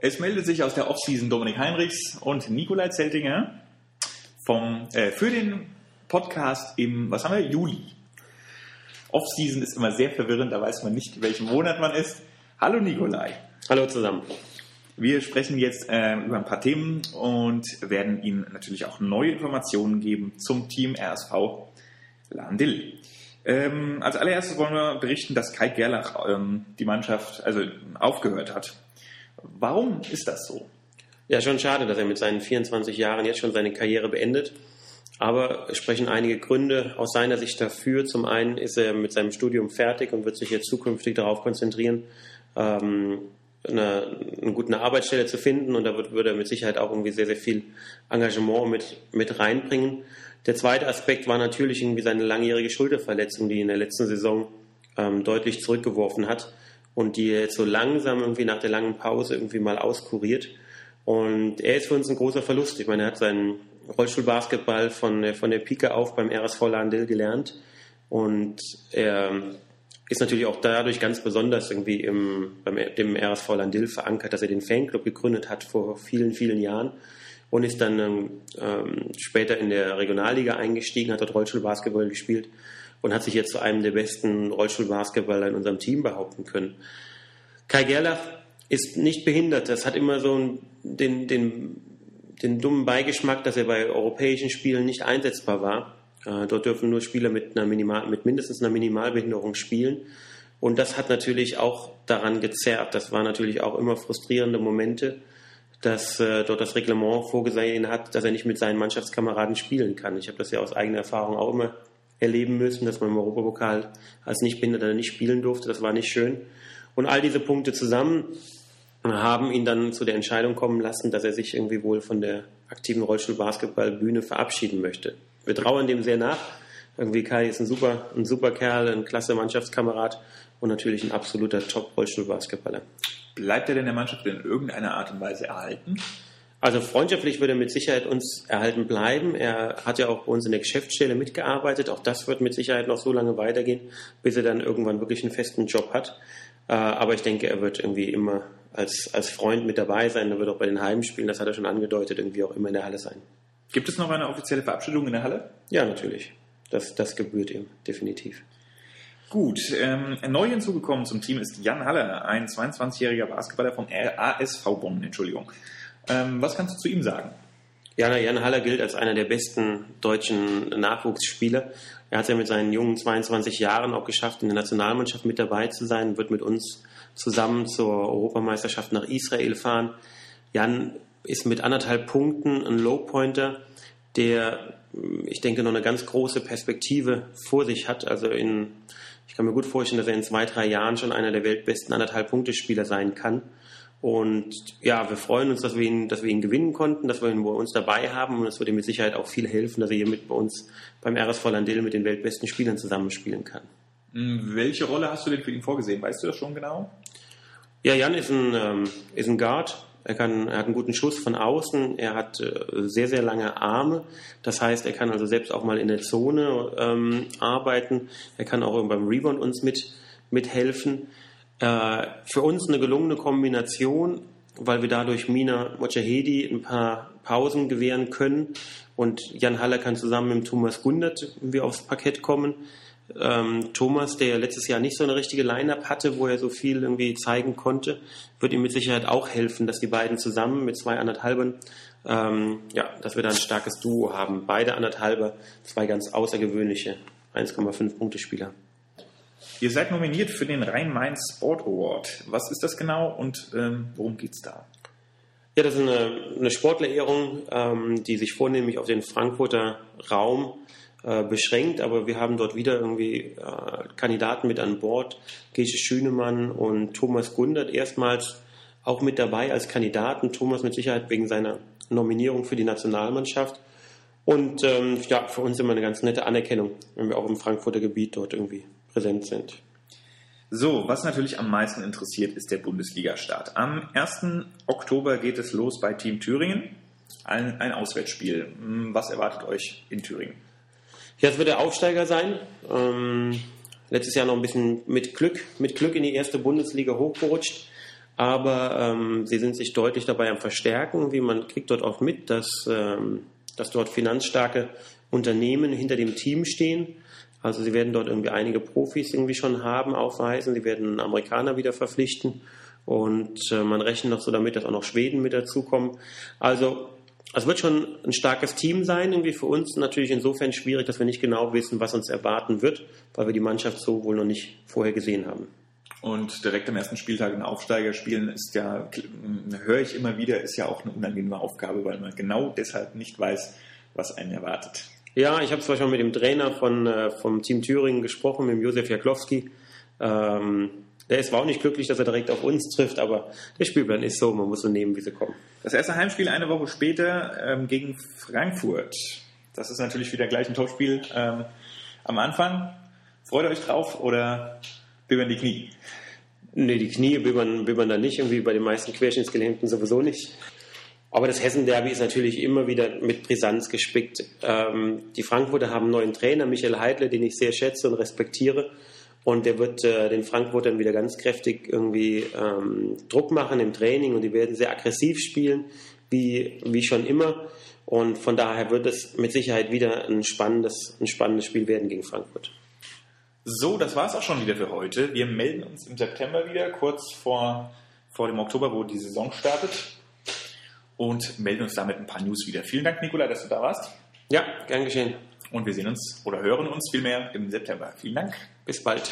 Es meldet sich aus der Offseason Dominik Heinrichs und Nikolai Zeltinger vom, äh, für den Podcast im, was haben wir, Juli. Offseason ist immer sehr verwirrend, da weiß man nicht, in welchem Monat man ist. Hallo Nikolai. Hallo zusammen. Wir sprechen jetzt äh, über ein paar Themen und werden Ihnen natürlich auch neue Informationen geben zum Team RSV Landil. Ähm, als allererstes wollen wir berichten, dass Kai Gerlach ähm, die Mannschaft also aufgehört hat. Warum ist das so? Ja, schon schade, dass er mit seinen 24 Jahren jetzt schon seine Karriere beendet. Aber es sprechen einige Gründe aus seiner Sicht dafür. Zum einen ist er mit seinem Studium fertig und wird sich jetzt zukünftig darauf konzentrieren, ähm, eine, eine gute Arbeitsstelle zu finden. Und da wird, würde er mit Sicherheit auch irgendwie sehr, sehr viel Engagement mit, mit reinbringen. Der zweite Aspekt war natürlich irgendwie seine langjährige Schulterverletzung, die ihn in der letzten Saison ähm, deutlich zurückgeworfen hat und die jetzt so langsam irgendwie nach der langen Pause irgendwie mal auskuriert. Und er ist für uns ein großer Verlust. Ich meine, er hat seinen Rollstuhlbasketball von, von der Pike auf beim RSV Landil gelernt und er ist natürlich auch dadurch ganz besonders irgendwie im, beim dem RSV Landil verankert, dass er den Fanclub gegründet hat vor vielen, vielen Jahren und ist dann ähm, später in der Regionalliga eingestiegen, hat dort Rollstuhlbasketball gespielt und hat sich jetzt zu einem der besten Rollstuhlbasketballer in unserem Team behaupten können. Kai Gerlach ist nicht behindert. Das hat immer so den, den, den dummen Beigeschmack, dass er bei europäischen Spielen nicht einsetzbar war. Äh, dort dürfen nur Spieler mit, einer Minimal, mit mindestens einer Minimalbehinderung spielen. Und das hat natürlich auch daran gezerrt. Das waren natürlich auch immer frustrierende Momente, dass äh, dort das Reglement vorgesehen hat, dass er nicht mit seinen Mannschaftskameraden spielen kann. Ich habe das ja aus eigener Erfahrung auch immer erleben müssen, dass man im Europapokal als Nichtbehinderter nicht spielen durfte. Das war nicht schön. Und all diese Punkte zusammen haben ihn dann zu der Entscheidung kommen lassen, dass er sich irgendwie wohl von der aktiven Rollstuhlbasketballbühne verabschieden möchte. Wir trauern dem sehr nach. Irgendwie Kai ist ein super, ein super Kerl, ein klasse Mannschaftskamerad und natürlich ein absoluter Top-Rollstuhlbasketballer. Bleibt er denn der Mannschaft in irgendeiner Art und Weise erhalten? Also freundschaftlich wird er mit Sicherheit uns erhalten bleiben. Er hat ja auch bei uns in der Geschäftsstelle mitgearbeitet. Auch das wird mit Sicherheit noch so lange weitergehen, bis er dann irgendwann wirklich einen festen Job hat. Äh, aber ich denke, er wird irgendwie immer als, als Freund mit dabei sein. Er wird auch bei den Heimspielen, das hat er schon angedeutet, irgendwie auch immer in der Halle sein. Gibt es noch eine offizielle Verabschiedung in der Halle? Ja, natürlich. Das, das gebührt ihm, definitiv. Gut, ähm, neu hinzugekommen zum Team ist Jan Halle, ein 22-jähriger Basketballer vom ASV Bonn, Entschuldigung. Ähm, was kannst du zu ihm sagen? Ja, Jan Haller gilt als einer der besten deutschen Nachwuchsspieler. Er hat es ja mit seinen jungen 22 Jahren auch geschafft, in der Nationalmannschaft mit dabei zu sein, wird mit uns zusammen zur Europameisterschaft nach Israel fahren. Jan ist mit anderthalb Punkten ein Low-Pointer, der, ich denke, noch eine ganz große Perspektive vor sich hat. Also in, ich kann mir gut vorstellen, dass er in zwei, drei Jahren schon einer der weltbesten anderthalb Punkte-Spieler sein kann. Und ja, wir freuen uns, dass wir ihn, dass wir ihn gewinnen konnten, dass wir ihn bei uns dabei haben und es wird ihm mit Sicherheit auch viel helfen, dass er hier mit bei uns beim RSV Landil mit den weltbesten Spielern zusammenspielen kann. Hm, welche Rolle hast du denn für ihn vorgesehen? Weißt du das schon genau? Ja, Jan ist ein, ähm, ist ein Guard. Er, kann, er hat einen guten Schuss von außen. Er hat äh, sehr, sehr lange Arme. Das heißt, er kann also selbst auch mal in der Zone ähm, arbeiten. Er kann auch beim Rebound uns mit, mithelfen. Äh, für uns eine gelungene Kombination, weil wir dadurch Mina Mojahedi ein paar Pausen gewähren können und Jan Haller kann zusammen mit Thomas Gundert irgendwie aufs Parkett kommen. Ähm, Thomas, der letztes Jahr nicht so eine richtige Line-Up hatte, wo er so viel irgendwie zeigen konnte, wird ihm mit Sicherheit auch helfen, dass die beiden zusammen mit zwei anderthalben, ähm, ja, dass wir da ein starkes Duo haben. Beide anderthalbe, zwei ganz außergewöhnliche 1,5 Punkte Spieler. Ihr seid nominiert für den Rhein-Main Sport Award. Was ist das genau und ähm, worum geht es da? Ja, das ist eine, eine Sportlerehrung, ähm, die sich vornehmlich auf den Frankfurter Raum äh, beschränkt, aber wir haben dort wieder irgendwie äh, Kandidaten mit an Bord. Gesche Schünemann und Thomas Gundert erstmals auch mit dabei als Kandidaten. Thomas mit Sicherheit wegen seiner Nominierung für die Nationalmannschaft. Und ähm, ja, für uns immer eine ganz nette Anerkennung, wenn wir auch im Frankfurter Gebiet dort irgendwie präsent sind. So, was natürlich am meisten interessiert, ist der Bundesliga-Start. Am 1. Oktober geht es los bei Team Thüringen. Ein, ein Auswärtsspiel. Hm, was erwartet euch in Thüringen? Ja, es wird der Aufsteiger sein. Ähm, letztes Jahr noch ein bisschen mit Glück, mit Glück in die erste Bundesliga hochgerutscht. aber ähm, sie sind sich deutlich dabei am Verstärken, wie man kriegt dort auch mit, dass, ähm, dass dort finanzstarke Unternehmen hinter dem Team stehen. Also sie werden dort irgendwie einige Profis irgendwie schon haben, aufweisen. Sie werden Amerikaner wieder verpflichten und äh, man rechnet noch so damit, dass auch noch Schweden mit dazukommen. Also es wird schon ein starkes Team sein, irgendwie für uns natürlich insofern schwierig, dass wir nicht genau wissen, was uns erwarten wird, weil wir die Mannschaft so wohl noch nicht vorher gesehen haben. Und direkt am ersten Spieltag einen Aufsteiger spielen ist ja, höre ich immer wieder, ist ja auch eine unangenehme Aufgabe, weil man genau deshalb nicht weiß, was einen erwartet. Ja, ich habe zum Beispiel mit dem Trainer von, äh, vom Team Thüringen gesprochen, mit dem Josef Jaklowski. Ähm, der ist war auch nicht glücklich, dass er direkt auf uns trifft, aber der Spielplan ist so, man muss so nehmen, wie sie kommen. Das erste Heimspiel eine Woche später ähm, gegen Frankfurt. Das ist natürlich wieder gleich ein Topspiel ähm, am Anfang. Freut ihr euch drauf oder bibbern die Knie? Nee, die Knie bibbern, bibbern da nicht, irgendwie bei den meisten Querschnittsgelähmten sowieso nicht. Aber das Hessen-Derby ist natürlich immer wieder mit Brisanz gespickt. Ähm, die Frankfurter haben einen neuen Trainer, Michael Heidle, den ich sehr schätze und respektiere. Und der wird äh, den Frankfurtern wieder ganz kräftig irgendwie ähm, Druck machen im Training und die werden sehr aggressiv spielen, wie, wie schon immer. Und von daher wird es mit Sicherheit wieder ein spannendes, ein spannendes Spiel werden gegen Frankfurt. So, das war es auch schon wieder für heute. Wir melden uns im September wieder, kurz vor, vor dem Oktober, wo die Saison startet. Und melden uns damit ein paar News wieder. Vielen Dank, Nikola, dass du da warst. Ja, gern geschehen. Und wir sehen uns oder hören uns vielmehr im September. Vielen Dank. Bis bald.